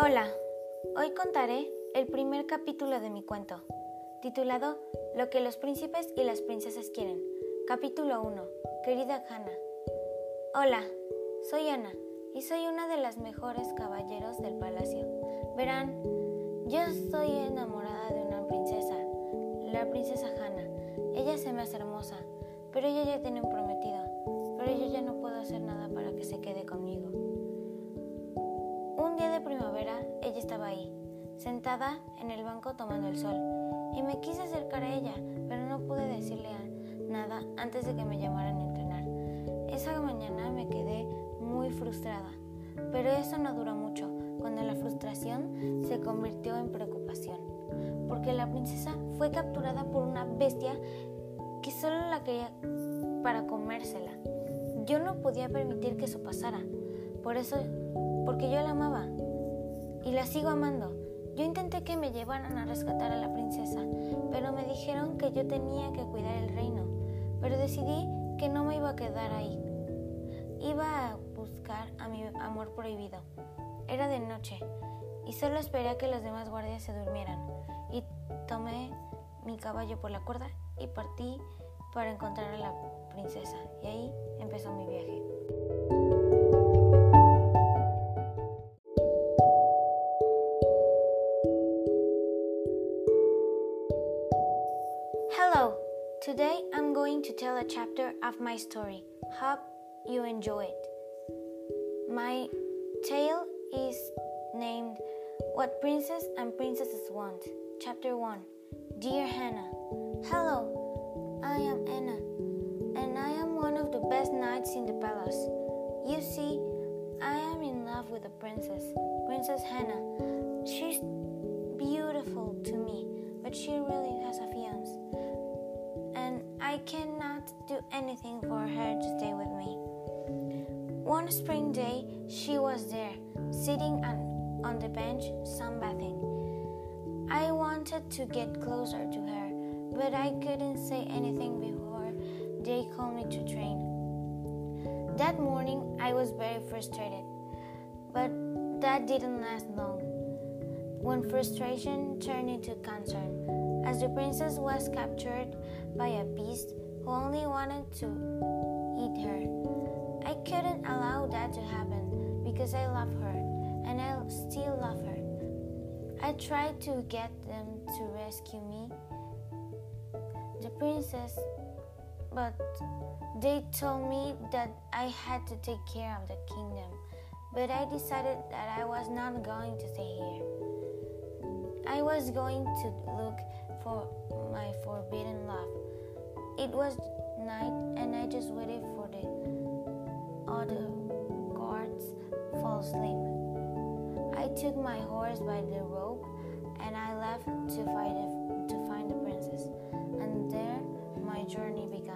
Hola, hoy contaré el primer capítulo de mi cuento, titulado Lo que los príncipes y las princesas quieren. Capítulo 1. Querida Hannah. Hola, soy Ana y soy una de las mejores caballeros del palacio. Verán, yo estoy enamorada de una princesa, la princesa Hannah. Ella se me hace hermosa, pero ella ya tiene un prometido, pero yo ya no puedo hacer nada para que se quede conmigo. Ella estaba ahí, sentada en el banco tomando el sol, y me quise acercar a ella, pero no pude decirle nada antes de que me llamaran a entrenar. Esa mañana me quedé muy frustrada, pero eso no duró mucho, cuando la frustración se convirtió en preocupación, porque la princesa fue capturada por una bestia que solo la quería para comérsela. Yo no podía permitir que eso pasara, por eso, porque yo la amaba y la sigo amando. Yo intenté que me llevaran a rescatar a la princesa, pero me dijeron que yo tenía que cuidar el reino, pero decidí que no me iba a quedar ahí. Iba a buscar a mi amor prohibido. Era de noche y solo esperé a que los demás guardias se durmieran y tomé mi caballo por la cuerda y partí para encontrar a la princesa. Y ahí empezó mi viaje. Today I'm going to tell a chapter of my story. Hope you enjoy it. My tale is named What Princess and Princesses Want. Chapter 1 Dear Hannah, Hello, I am Anna, and I am one of the best knights in the palace. You see, I am in love with a princess, Princess Hannah. She's I cannot do anything for her to stay with me. One spring day, she was there, sitting on, on the bench, sunbathing. I wanted to get closer to her, but I couldn't say anything before they called me to train. That morning, I was very frustrated, but that didn't last long. When frustration turned into concern, as the princess was captured by a beast who only wanted to eat her. I couldn't allow that to happen because I love her and I still love her. I tried to get them to rescue me, the princess, but they told me that I had to take care of the kingdom. But I decided that I was not going to stay here. I was going to look for my forbidden love. It was night and I just waited for the other guards fall asleep. I took my horse by the rope and I left to find the, to find the princess. And there my journey began.